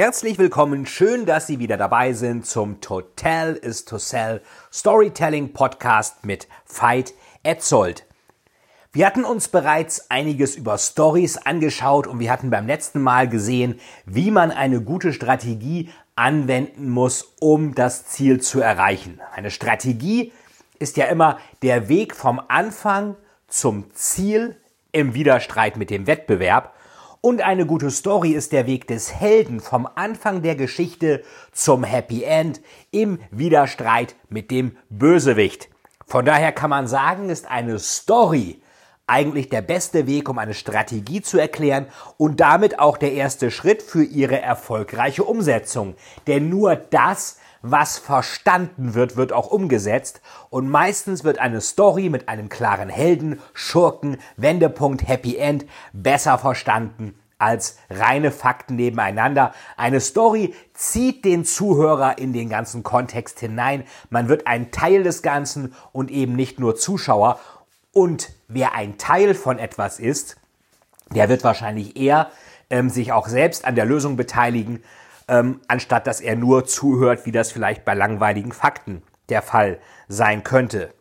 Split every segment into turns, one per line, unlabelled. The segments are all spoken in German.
Herzlich willkommen, schön, dass Sie wieder dabei sind zum Total is to Sell Storytelling Podcast mit Veit Etzold. Wir hatten uns bereits einiges über Stories angeschaut und wir hatten beim letzten Mal gesehen, wie man eine gute Strategie anwenden muss, um das Ziel zu erreichen. Eine Strategie ist ja immer der Weg vom Anfang zum Ziel im Widerstreit mit dem Wettbewerb und eine gute Story ist der Weg des Helden vom Anfang der Geschichte zum Happy End im Widerstreit mit dem Bösewicht. Von daher kann man sagen, ist eine Story eigentlich der beste Weg, um eine Strategie zu erklären und damit auch der erste Schritt für ihre erfolgreiche Umsetzung. Denn nur das was verstanden wird, wird auch umgesetzt und meistens wird eine Story mit einem klaren Helden, Schurken, Wendepunkt, Happy End besser verstanden als reine Fakten nebeneinander. Eine Story zieht den Zuhörer in den ganzen Kontext hinein. Man wird ein Teil des Ganzen und eben nicht nur Zuschauer. Und wer ein Teil von etwas ist, der wird wahrscheinlich eher ähm, sich auch selbst an der Lösung beteiligen, ähm, anstatt dass er nur zuhört, wie das vielleicht bei langweiligen Fakten der Fall sein könnte.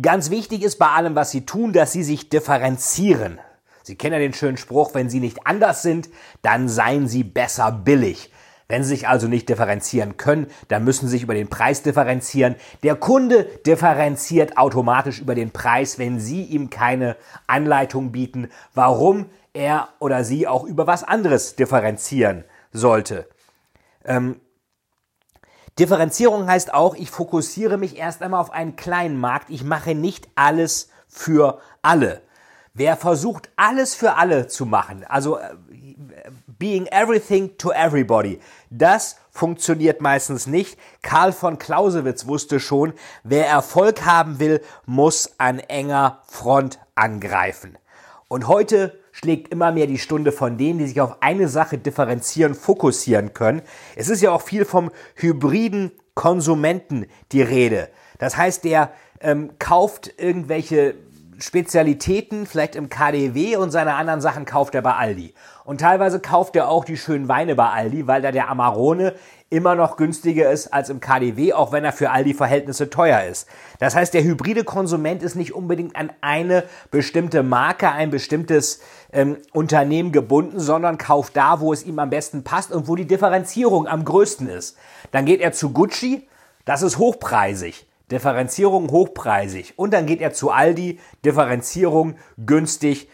Ganz wichtig ist bei allem, was Sie tun, dass Sie sich differenzieren. Sie kennen ja den schönen Spruch, wenn Sie nicht anders sind, dann seien Sie besser billig. Wenn Sie sich also nicht differenzieren können, dann müssen Sie sich über den Preis differenzieren. Der Kunde differenziert automatisch über den Preis, wenn Sie ihm keine Anleitung bieten, warum er oder sie auch über was anderes differenzieren sollte. Ähm, Differenzierung heißt auch, ich fokussiere mich erst einmal auf einen kleinen Markt. Ich mache nicht alles für alle. Wer versucht, alles für alle zu machen, also äh, being everything to everybody, das funktioniert meistens nicht. Karl von Clausewitz wusste schon, wer Erfolg haben will, muss an enger Front angreifen. Und heute schlägt immer mehr die Stunde von denen, die sich auf eine Sache differenzieren, fokussieren können. Es ist ja auch viel vom hybriden Konsumenten die Rede. Das heißt, der ähm, kauft irgendwelche Spezialitäten, vielleicht im KDW und seine anderen Sachen kauft er bei Aldi. Und teilweise kauft er auch die schönen Weine bei Aldi, weil da der Amarone immer noch günstiger ist als im KDW, auch wenn er für Aldi-Verhältnisse teuer ist. Das heißt, der hybride Konsument ist nicht unbedingt an eine bestimmte Marke, ein bestimmtes ähm, Unternehmen gebunden, sondern kauft da, wo es ihm am besten passt und wo die Differenzierung am größten ist. Dann geht er zu Gucci, das ist hochpreisig. Differenzierung hochpreisig. Und dann geht er zu Aldi, Differenzierung günstig.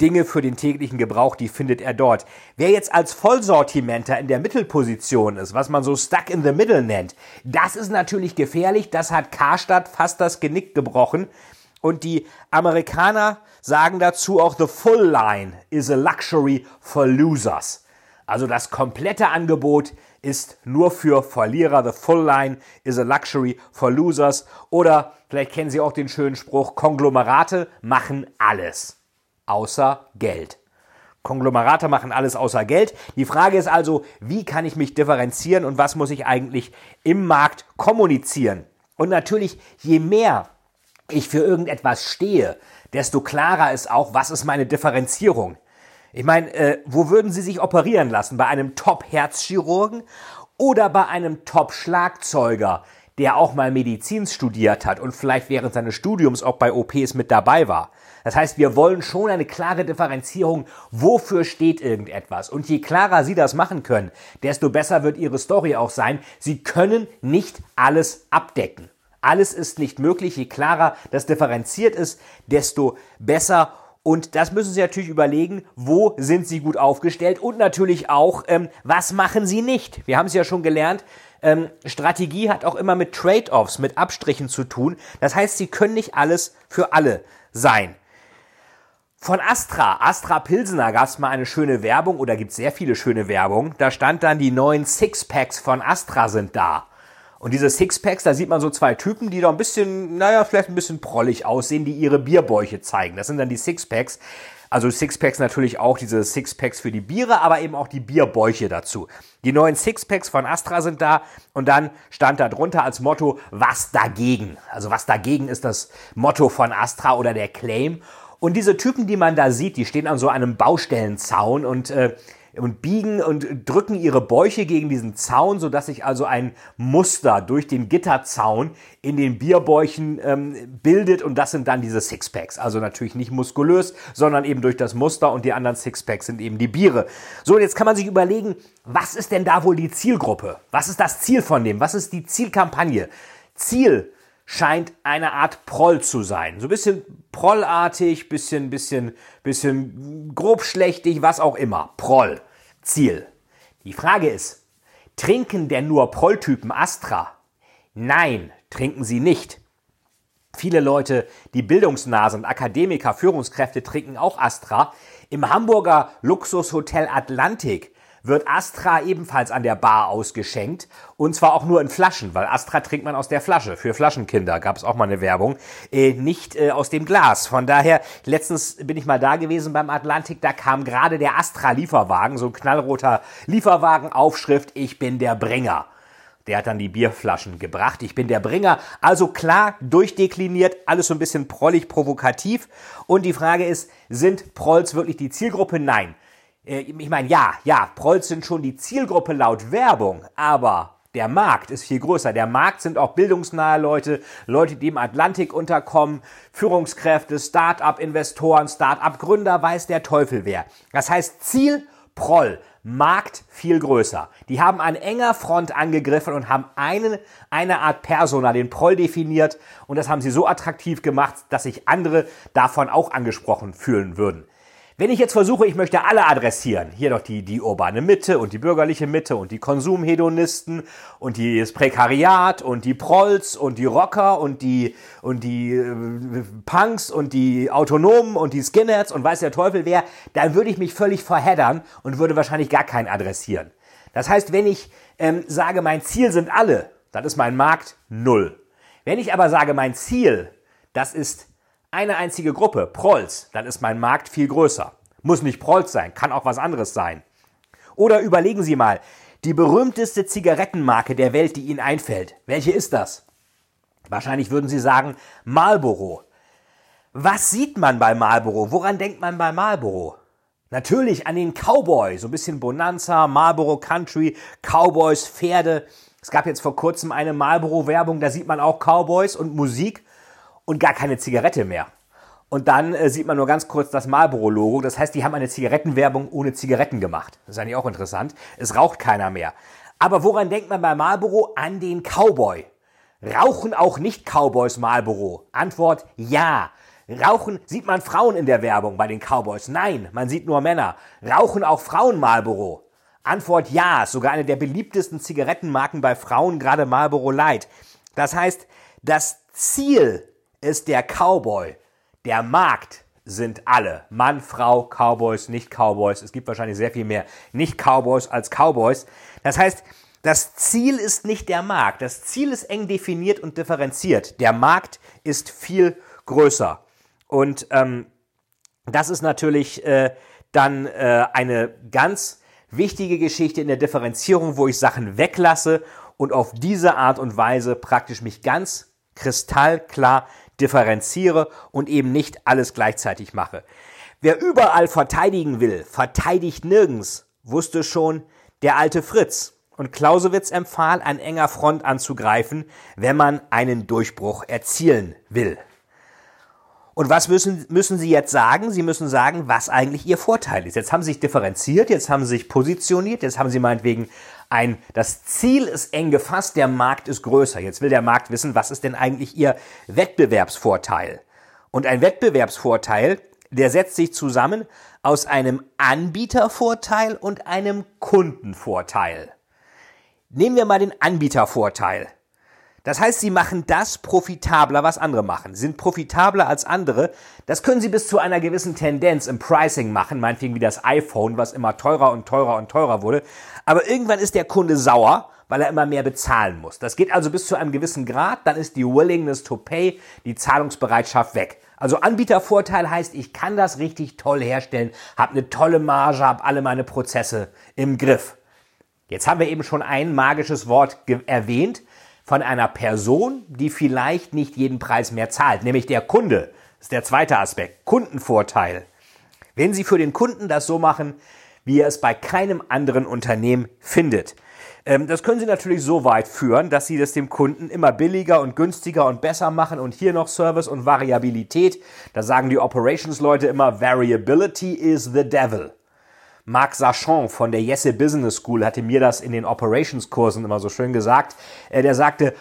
Dinge für den täglichen Gebrauch, die findet er dort. Wer jetzt als Vollsortimenter in der Mittelposition ist, was man so stuck in the middle nennt, das ist natürlich gefährlich. Das hat Karstadt fast das Genick gebrochen. Und die Amerikaner sagen dazu auch, the full line is a luxury for losers. Also das komplette Angebot ist nur für Verlierer. The full line is a luxury for losers. Oder vielleicht kennen Sie auch den schönen Spruch, Konglomerate machen alles außer Geld. Konglomerate machen alles außer Geld. Die Frage ist also, wie kann ich mich differenzieren und was muss ich eigentlich im Markt kommunizieren? Und natürlich, je mehr ich für irgendetwas stehe, desto klarer ist auch, was ist meine Differenzierung. Ich meine, äh, wo würden Sie sich operieren lassen? Bei einem Top-Herzchirurgen oder bei einem Top-Schlagzeuger, der auch mal Medizin studiert hat und vielleicht während seines Studiums auch bei OPs mit dabei war? Das heißt, wir wollen schon eine klare Differenzierung, wofür steht irgendetwas. Und je klarer Sie das machen können, desto besser wird Ihre Story auch sein. Sie können nicht alles abdecken. Alles ist nicht möglich. Je klarer das differenziert ist, desto besser und das müssen Sie natürlich überlegen, wo sind Sie gut aufgestellt und natürlich auch, ähm, was machen Sie nicht. Wir haben es ja schon gelernt, ähm, Strategie hat auch immer mit Trade-offs, mit Abstrichen zu tun. Das heißt, Sie können nicht alles für alle sein. Von Astra, Astra Pilsener gab es mal eine schöne Werbung oder gibt sehr viele schöne Werbung. Da stand dann, die neuen Sixpacks von Astra sind da. Und diese Sixpacks, da sieht man so zwei Typen, die da ein bisschen, naja, vielleicht ein bisschen prollig aussehen, die ihre Bierbäuche zeigen. Das sind dann die Sixpacks. Also Sixpacks natürlich auch diese Sixpacks für die Biere, aber eben auch die Bierbäuche dazu. Die neuen Sixpacks von Astra sind da und dann stand da drunter als Motto, was dagegen? Also was dagegen ist das Motto von Astra oder der Claim. Und diese Typen, die man da sieht, die stehen an so einem Baustellenzaun und äh, und biegen und drücken ihre Bäuche gegen diesen Zaun, sodass sich also ein Muster durch den Gitterzaun in den Bierbäuchen ähm, bildet und das sind dann diese Sixpacks. Also natürlich nicht muskulös, sondern eben durch das Muster und die anderen Sixpacks sind eben die Biere. So, und jetzt kann man sich überlegen, was ist denn da wohl die Zielgruppe? Was ist das Ziel von dem? Was ist die Zielkampagne? Ziel scheint eine Art Proll zu sein. So ein bisschen prollartig, bisschen, bisschen, bisschen grobschlächtig, was auch immer. Proll. Ziel. Die Frage ist, trinken denn nur Prolltypen Astra? Nein, trinken sie nicht. Viele Leute, die bildungsnah sind, Akademiker, Führungskräfte, trinken auch Astra. Im Hamburger Luxushotel Atlantik wird Astra ebenfalls an der Bar ausgeschenkt. Und zwar auch nur in Flaschen, weil Astra trinkt man aus der Flasche. Für Flaschenkinder gab es auch mal eine Werbung. Äh, nicht äh, aus dem Glas. Von daher, letztens bin ich mal da gewesen beim Atlantik, da kam gerade der Astra-Lieferwagen, so ein knallroter Lieferwagen, Aufschrift, ich bin der Bringer. Der hat dann die Bierflaschen gebracht. Ich bin der Bringer. Also klar, durchdekliniert, alles so ein bisschen prollig, provokativ. Und die Frage ist, sind Prolls wirklich die Zielgruppe? Nein. Äh, ich meine, ja, ja, Prolls sind schon die Zielgruppe laut Werbung, aber der Markt ist viel größer. Der Markt sind auch bildungsnahe Leute, Leute, die im Atlantik unterkommen, Führungskräfte, Start-up-Investoren, Start-up-Gründer, weiß der Teufel wer. Das heißt, Ziel Proll, Markt viel größer. Die haben an enger Front angegriffen und haben eine, eine Art Persona, den Proll definiert und das haben sie so attraktiv gemacht, dass sich andere davon auch angesprochen fühlen würden. Wenn ich jetzt versuche, ich möchte alle adressieren, hier doch die, die urbane Mitte und die bürgerliche Mitte und die Konsumhedonisten und das Prekariat und die Prolls und die Rocker und die, und die äh, Punks und die Autonomen und die Skinheads und weiß der Teufel wer, dann würde ich mich völlig verheddern und würde wahrscheinlich gar keinen adressieren. Das heißt, wenn ich ähm, sage, mein Ziel sind alle, dann ist mein Markt null. Wenn ich aber sage, mein Ziel, das ist eine einzige Gruppe, Prolls, dann ist mein Markt viel größer. Muss nicht Prolls sein, kann auch was anderes sein. Oder überlegen Sie mal, die berühmteste Zigarettenmarke der Welt, die Ihnen einfällt. Welche ist das? Wahrscheinlich würden Sie sagen Marlboro. Was sieht man bei Marlboro? Woran denkt man bei Marlboro? Natürlich an den Cowboy, so ein bisschen Bonanza, Marlboro Country, Cowboys, Pferde. Es gab jetzt vor kurzem eine Marlboro-Werbung, da sieht man auch Cowboys und Musik und gar keine Zigarette mehr. Und dann äh, sieht man nur ganz kurz das Marlboro-Logo. Das heißt, die haben eine Zigarettenwerbung ohne Zigaretten gemacht. Das ist eigentlich auch interessant. Es raucht keiner mehr. Aber woran denkt man bei Marlboro? An den Cowboy. Rauchen auch nicht Cowboys Marlboro? Antwort ja. Rauchen sieht man Frauen in der Werbung bei den Cowboys? Nein, man sieht nur Männer. Rauchen auch Frauen Marlboro? Antwort ja, sogar eine der beliebtesten Zigarettenmarken bei Frauen, gerade Marlboro Light. Das heißt, das Ziel ist der Cowboy. Der Markt sind alle. Mann, Frau, Cowboys, nicht Cowboys. Es gibt wahrscheinlich sehr viel mehr Nicht-Cowboys als Cowboys. Das heißt, das Ziel ist nicht der Markt. Das Ziel ist eng definiert und differenziert. Der Markt ist viel größer. Und ähm, das ist natürlich äh, dann äh, eine ganz wichtige Geschichte in der Differenzierung, wo ich Sachen weglasse und auf diese Art und Weise praktisch mich ganz kristallklar differenziere und eben nicht alles gleichzeitig mache. Wer überall verteidigen will, verteidigt nirgends, wusste schon der alte Fritz. Und Clausewitz empfahl, an enger Front anzugreifen, wenn man einen Durchbruch erzielen will. Und was müssen, müssen Sie jetzt sagen? Sie müssen sagen, was eigentlich Ihr Vorteil ist. Jetzt haben Sie sich differenziert, jetzt haben Sie sich positioniert, jetzt haben Sie meinetwegen ein, das Ziel ist eng gefasst, der Markt ist größer. Jetzt will der Markt wissen, was ist denn eigentlich Ihr Wettbewerbsvorteil? Und ein Wettbewerbsvorteil, der setzt sich zusammen aus einem Anbietervorteil und einem Kundenvorteil. Nehmen wir mal den Anbietervorteil. Das heißt, sie machen das profitabler, was andere machen. Sie sind profitabler als andere. Das können sie bis zu einer gewissen Tendenz im Pricing machen, meinetwegen wie das iPhone, was immer teurer und teurer und teurer wurde. Aber irgendwann ist der Kunde sauer, weil er immer mehr bezahlen muss. Das geht also bis zu einem gewissen Grad, dann ist die Willingness to Pay, die Zahlungsbereitschaft weg. Also Anbietervorteil heißt, ich kann das richtig toll herstellen, habe eine tolle Marge, habe alle meine Prozesse im Griff. Jetzt haben wir eben schon ein magisches Wort erwähnt von einer Person, die vielleicht nicht jeden Preis mehr zahlt, nämlich der Kunde. Das ist der zweite Aspekt. Kundenvorteil. Wenn Sie für den Kunden das so machen, wie er es bei keinem anderen Unternehmen findet. Ähm, das können Sie natürlich so weit führen, dass Sie das dem Kunden immer billiger und günstiger und besser machen und hier noch Service und Variabilität. Da sagen die Operations-Leute immer, Variability is the devil. Marc Sachon von der Jesse Business School hatte mir das in den Operations-Kursen immer so schön gesagt. Äh, der sagte,